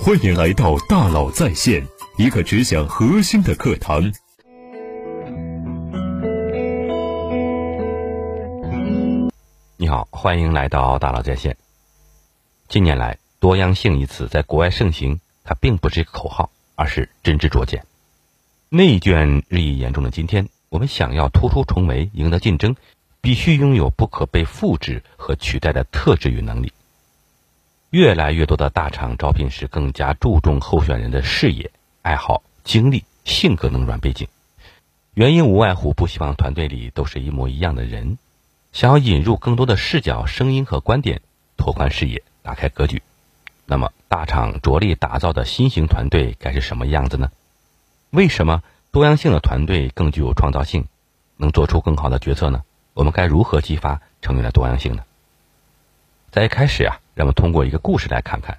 欢迎来到大佬在线，一个只讲核心的课堂。你好，欢迎来到大佬在线。近年来，多样性一词在国外盛行，它并不是一个口号，而是真知灼见。内卷日益严重的今天，我们想要突出重围、赢得竞争，必须拥有不可被复制和取代的特质与能力。越来越多的大厂招聘时更加注重候选人的视野、爱好、经历、性格等软背景，原因无外乎不希望团队里都是一模一样的人，想要引入更多的视角、声音和观点，拓宽视野、打开格局。那么，大厂着力打造的新型团队该是什么样子呢？为什么多样性的团队更具有创造性，能做出更好的决策呢？我们该如何激发成员的多样性呢？在一开始啊，让我们通过一个故事来看看，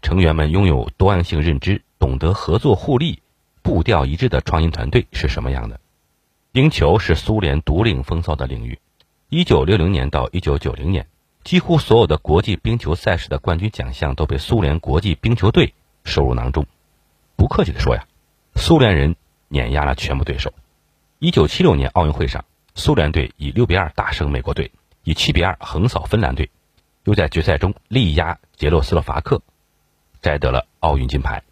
成员们拥有多样性认知、懂得合作互利、步调一致的创新团队是什么样的。冰球是苏联独领风骚的领域，一九六零年到一九九零年，几乎所有的国际冰球赛事的冠军奖项都被苏联国际冰球队收入囊中。不客气地说呀。苏联人碾压了全部对手。一九七六年奥运会上，苏联队以六比二大胜美国队，以七比二横扫芬兰队，又在决赛中力压捷洛斯洛伐克，摘得了奥运金牌。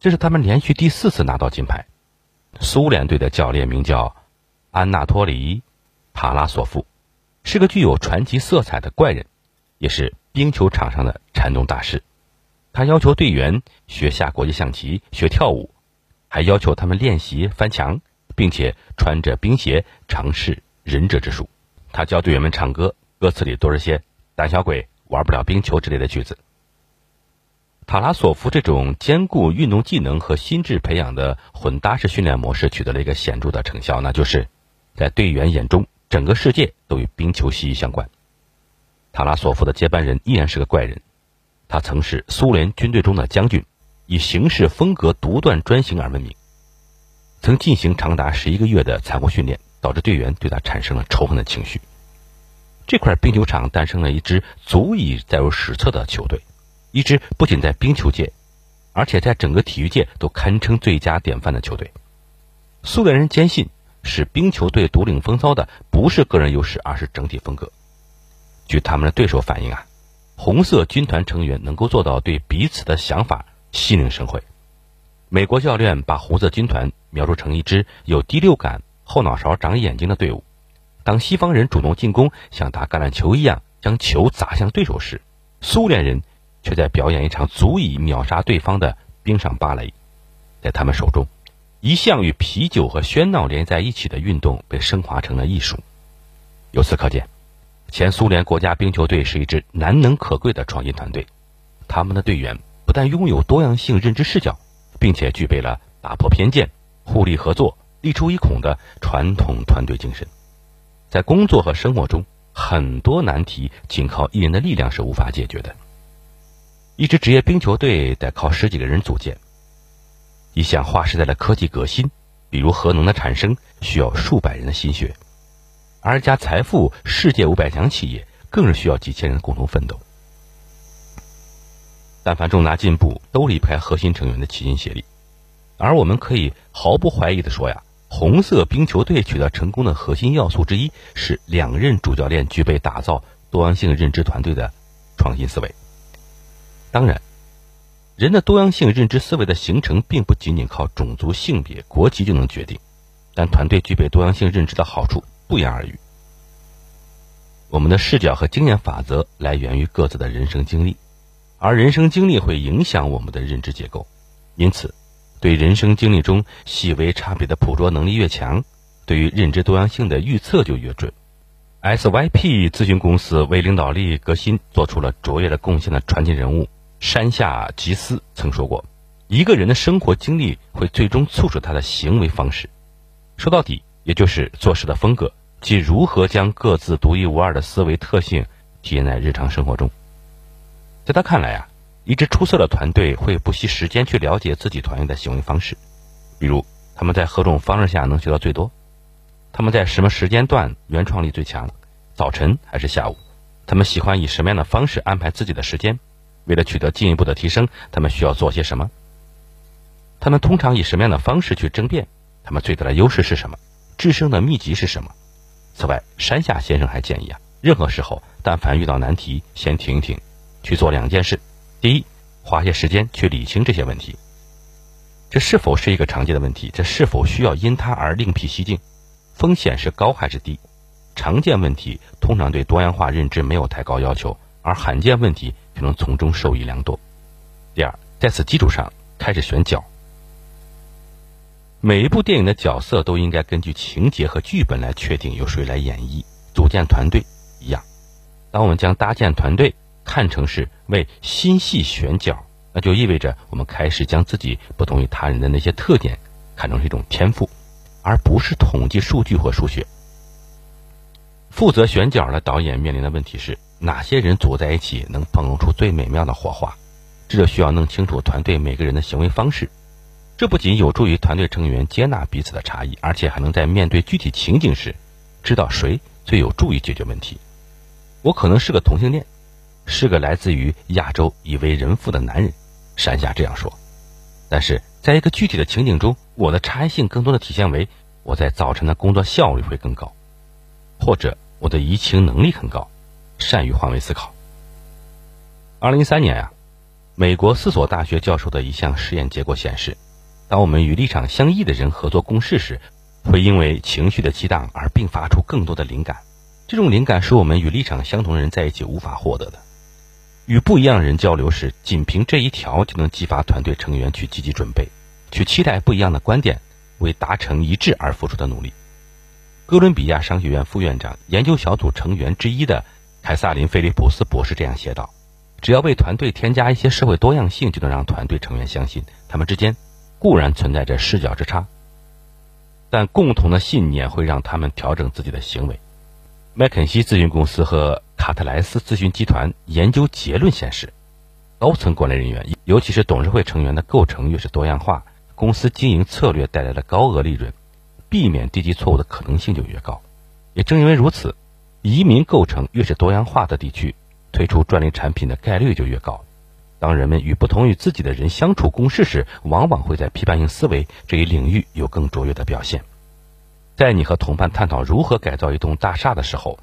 这是他们连续第四次拿到金牌。苏联队的教练名叫安纳托里·塔拉索夫，是个具有传奇色彩的怪人，也是冰球场上的禅宗大师。他要求队员学下国际象棋，学跳舞。还要求他们练习翻墙，并且穿着冰鞋尝试忍者之术。他教队员们唱歌，歌词里都是些“胆小鬼玩不了冰球”之类的句子。塔拉索夫这种兼顾运动技能和心智培养的混搭式训练模式取得了一个显著的成效，那就是在队员眼中，整个世界都与冰球息息相关。塔拉索夫的接班人依然是个怪人，他曾是苏联军队中的将军。以行事风格独断专行而闻名，曾进行长达十一个月的残酷训练，导致队员对他产生了仇恨的情绪。这块冰球场诞生了一支足以载入史册的球队，一支不仅在冰球界，而且在整个体育界都堪称最佳典范的球队。苏联人坚信，使冰球队独领风骚的不是个人优势，而是整体风格。据他们的对手反映啊，红色军团成员能够做到对彼此的想法。心领神会，美国教练把红色军团描述成一支有第六感、后脑勺长眼睛的队伍。当西方人主动进攻，像打橄榄球一样将球砸向对手时，苏联人却在表演一场足以秒杀对方的冰上芭蕾。在他们手中，一向与啤酒和喧闹连在一起的运动被升华成了艺术。由此可见，前苏联国家冰球队是一支难能可贵的创新团队。他们的队员。不但拥有多样性认知视角，并且具备了打破偏见、互利合作、立出一孔的传统团队精神。在工作和生活中，很多难题仅靠一人的力量是无法解决的。一支职业冰球队得靠十几个人组建。一项划时代的科技革新，比如核能的产生，需要数百人的心血；而一家财富世界五百强企业，更是需要几千人共同奋斗。但凡重大进步，都离不开核心成员的齐心协力。而我们可以毫不怀疑地说呀，红色冰球队取得成功的核心要素之一是两任主教练具备打造多样性认知团队的创新思维。当然，人的多样性认知思维的形成，并不仅仅靠种族、性别、国籍就能决定。但团队具备多样性认知的好处不言而喻。我们的视角和经验法则来源于各自的人生经历。而人生经历会影响我们的认知结构，因此，对人生经历中细微差别的捕捉能力越强，对于认知多样性的预测就越准。SYP 咨询公司为领导力革新做出了卓越的贡献的传奇人物山下吉斯曾说过：“一个人的生活经历会最终促使他的行为方式，说到底，也就是做事的风格，即如何将各自独一无二的思维特性体现在日常生活中。”在他看来啊，一支出色的团队会不惜时间去了解自己团员的行为方式，比如他们在何种方式下能学到最多，他们在什么时间段原创力最强，早晨还是下午，他们喜欢以什么样的方式安排自己的时间，为了取得进一步的提升，他们需要做些什么？他们通常以什么样的方式去争辩？他们最大的优势是什么？制胜的秘籍是什么？此外，山下先生还建议啊，任何时候，但凡遇到难题，先停一停，去做两件事：第一，花些时间去理清这些问题。这是否是一个常见的问题？这是否需要因它而另辟蹊径？风险是高还是低？常见问题通常对多样化认知没有太高要求，而罕见问题可能从中受益良多。第二，在此基础上开始选角。每一部电影的角色都应该根据情节和剧本来确定由谁来演绎。组建团队一样，当我们将搭建团队看成是为新戏选角，那就意味着我们开始将自己不同于他人的那些特点看成是一种天赋，而不是统计数据或数学。负责选角的导演面临的问题是：哪些人组在一起能碰撞出最美妙的火花？这就需要弄清楚团队每个人的行为方式。这不仅有助于团队成员接纳彼此的差异，而且还能在面对具体情景时，知道谁最有助于解决问题。我可能是个同性恋，是个来自于亚洲已为人父的男人，山下这样说。但是在一个具体的情景中，我的差异性更多的体现为我在早晨的工作效率会更高，或者我的移情能力很高，善于换位思考。二零一三年啊，美国四所大学教授的一项实验结果显示。当我们与立场相异的人合作共事时，会因为情绪的激荡而并发出更多的灵感。这种灵感是我们与立场相同的人在一起无法获得的。与不一样的人交流时，仅凭这一条就能激发团队成员去积极准备，去期待不一样的观点，为达成一致而付出的努力。哥伦比亚商学院副院长、研究小组成员之一的凯撒琳·菲利普斯博士这样写道：“只要为团队添加一些社会多样性，就能让团队成员相信他们之间。”固然存在着视角之差，但共同的信念会让他们调整自己的行为。麦肯锡咨询公司和卡特莱斯咨询集团研究结论显示，高层管理人员，尤其是董事会成员的构成越是多样化，公司经营策略带来的高额利润，避免低级错误的可能性就越高。也正因为如此，移民构成越是多样化的地区，推出专利产品的概率就越高。当人们与不同于自己的人相处共事时，往往会在批判性思维这一领域有更卓越的表现。在你和同伴探讨如何改造一栋大厦的时候，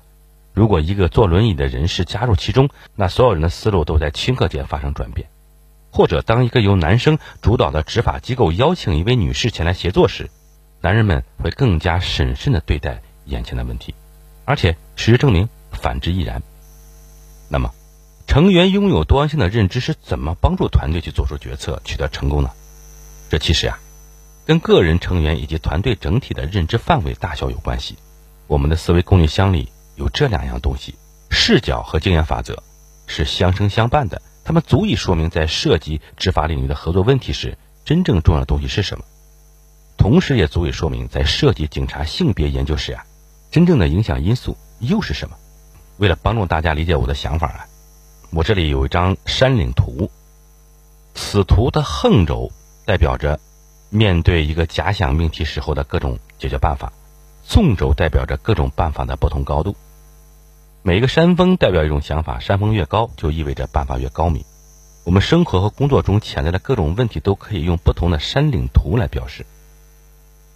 如果一个坐轮椅的人士加入其中，那所有人的思路都在顷刻间发生转变。或者，当一个由男生主导的执法机构邀请一位女士前来协作时，男人们会更加审慎地对待眼前的问题。而且，事实证明，反之亦然。那么，成员拥有多样性的认知是怎么帮助团队去做出决策、取得成功呢？这其实呀，跟个人成员以及团队整体的认知范围大小有关系。我们的思维工具箱里有这两样东西：视角和经验法则，是相生相伴的。它们足以说明在涉及执法领域的合作问题时，真正重要的东西是什么；同时也足以说明在涉及警察性别研究时啊，真正的影响因素又是什么。为了帮助大家理解我的想法啊。我这里有一张山岭图，此图的横轴代表着面对一个假想命题时候的各种解决办法，纵轴代表着各种办法的不同高度。每一个山峰代表一种想法，山峰越高就意味着办法越高明。我们生活和工作中潜在的各种问题都可以用不同的山岭图来表示。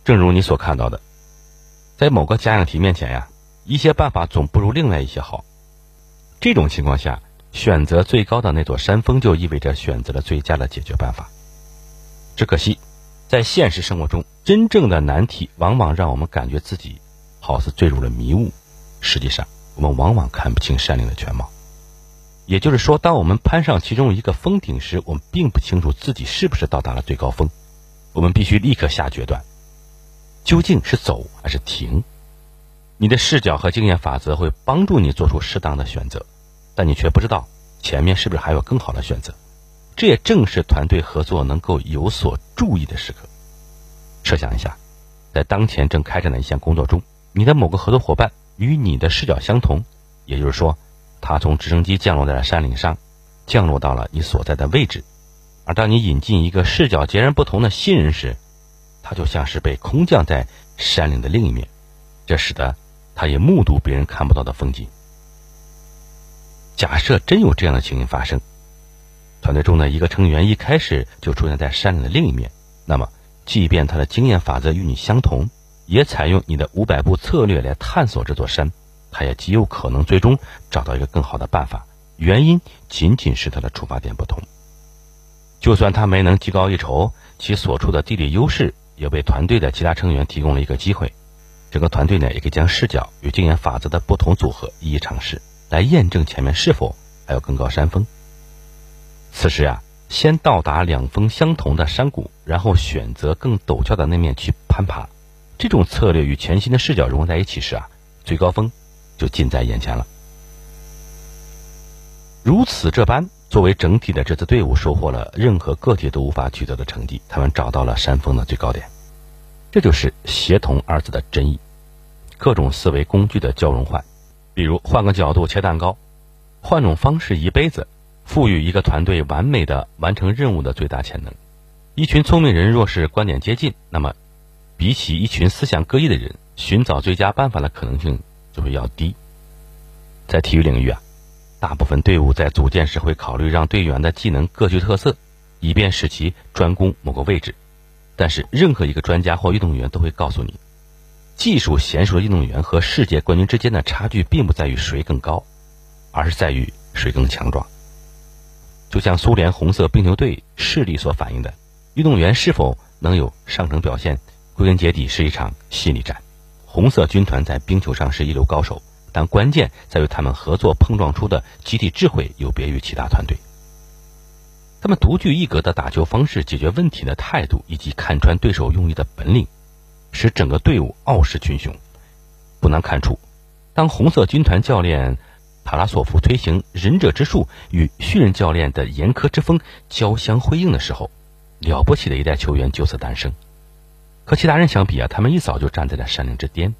正如你所看到的，在某个假想题面前呀，一些办法总不如另外一些好。这种情况下。选择最高的那座山峰，就意味着选择了最佳的解决办法。只可惜，在现实生活中，真正的难题往往让我们感觉自己好似坠入了迷雾。实际上，我们往往看不清山岭的全貌。也就是说，当我们攀上其中一个峰顶时，我们并不清楚自己是不是到达了最高峰。我们必须立刻下决断：究竟是走还是停？你的视角和经验法则会帮助你做出适当的选择。但你却不知道前面是不是还有更好的选择，这也正是团队合作能够有所注意的时刻。设想一下，在当前正开展的一项工作中，你的某个合作伙伴与你的视角相同，也就是说，他从直升机降落在了山岭上，降落到了你所在的位置。而当你引进一个视角截然不同的新人时，他就像是被空降在山岭的另一面，这使得他也目睹别人看不到的风景。假设真有这样的情形发生，团队中的一个成员一开始就出现在山岭的另一面，那么，即便他的经验法则与你相同，也采用你的五百步策略来探索这座山，他也极有可能最终找到一个更好的办法。原因仅仅是他的出发点不同。就算他没能技高一筹，其所处的地理优势也为团队的其他成员提供了一个机会。整个团队呢，也可以将视角与经验法则的不同组合一一尝试，来验证前面是否还有更高山峰。此时啊，先到达两峰相同的山谷，然后选择更陡峭的那面去攀爬。这种策略与全新的视角融合在一起时啊，最高峰就近在眼前了。如此这般，作为整体的这支队伍收获了任何个体都无法取得的成绩。他们找到了山峰的最高点，这就是“协同”二字的真意。各种思维工具的交融换，比如换个角度切蛋糕，换种方式移杯子。赋予一个团队完美的完成任务的最大潜能。一群聪明人若是观点接近，那么比起一群思想各异的人，寻找最佳办法的可能性就会要低。在体育领域啊，大部分队伍在组建时会考虑让队员的技能各具特色，以便使其专攻某个位置。但是，任何一个专家或运动员都会告诉你，技术娴熟的运动员和世界冠军之间的差距，并不在于谁更高，而是在于谁更强壮。就像苏联红色冰球队势力所反映的，运动员是否能有上乘表现，归根结底是一场心理战。红色军团在冰球上是一流高手，但关键在于他们合作碰撞出的集体智慧有别于其他团队。他们独具一格的打球方式、解决问题的态度以及看穿对手用意的本领，使整个队伍傲视群雄。不难看出，当红色军团教练。塔拉索夫推行忍者之术与训任教练的严苛之风交相辉映的时候，了不起的一代球员就此诞生。和其他人相比啊，他们一早就站在了山岭之巅，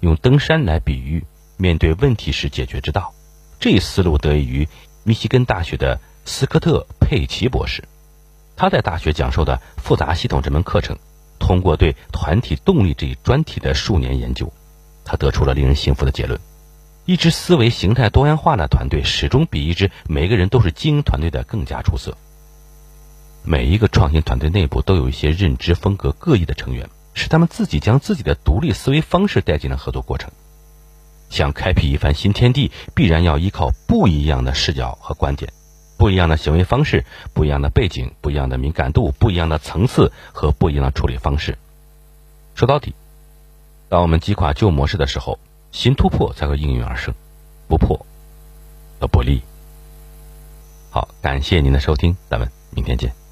用登山来比喻面对问题时解决之道。这一思路得益于密西根大学的斯科特佩奇博士，他在大学讲授的复杂系统这门课程，通过对团体动力这一专题的数年研究，他得出了令人信服的结论。一支思维形态多样化的团队，始终比一支每个人都是精英团队的更加出色。每一个创新团队内部都有一些认知风格各异的成员，是他们自己将自己的独立思维方式带进了合作过程。想开辟一番新天地，必然要依靠不一样的视角和观点，不一样的行为方式，不一样的背景，不一样的敏感度，不一样的层次和不一样的处理方式。说到底，当我们击垮旧模式的时候。新突破才会应运而生，不破则不立。好，感谢您的收听，咱们明天见。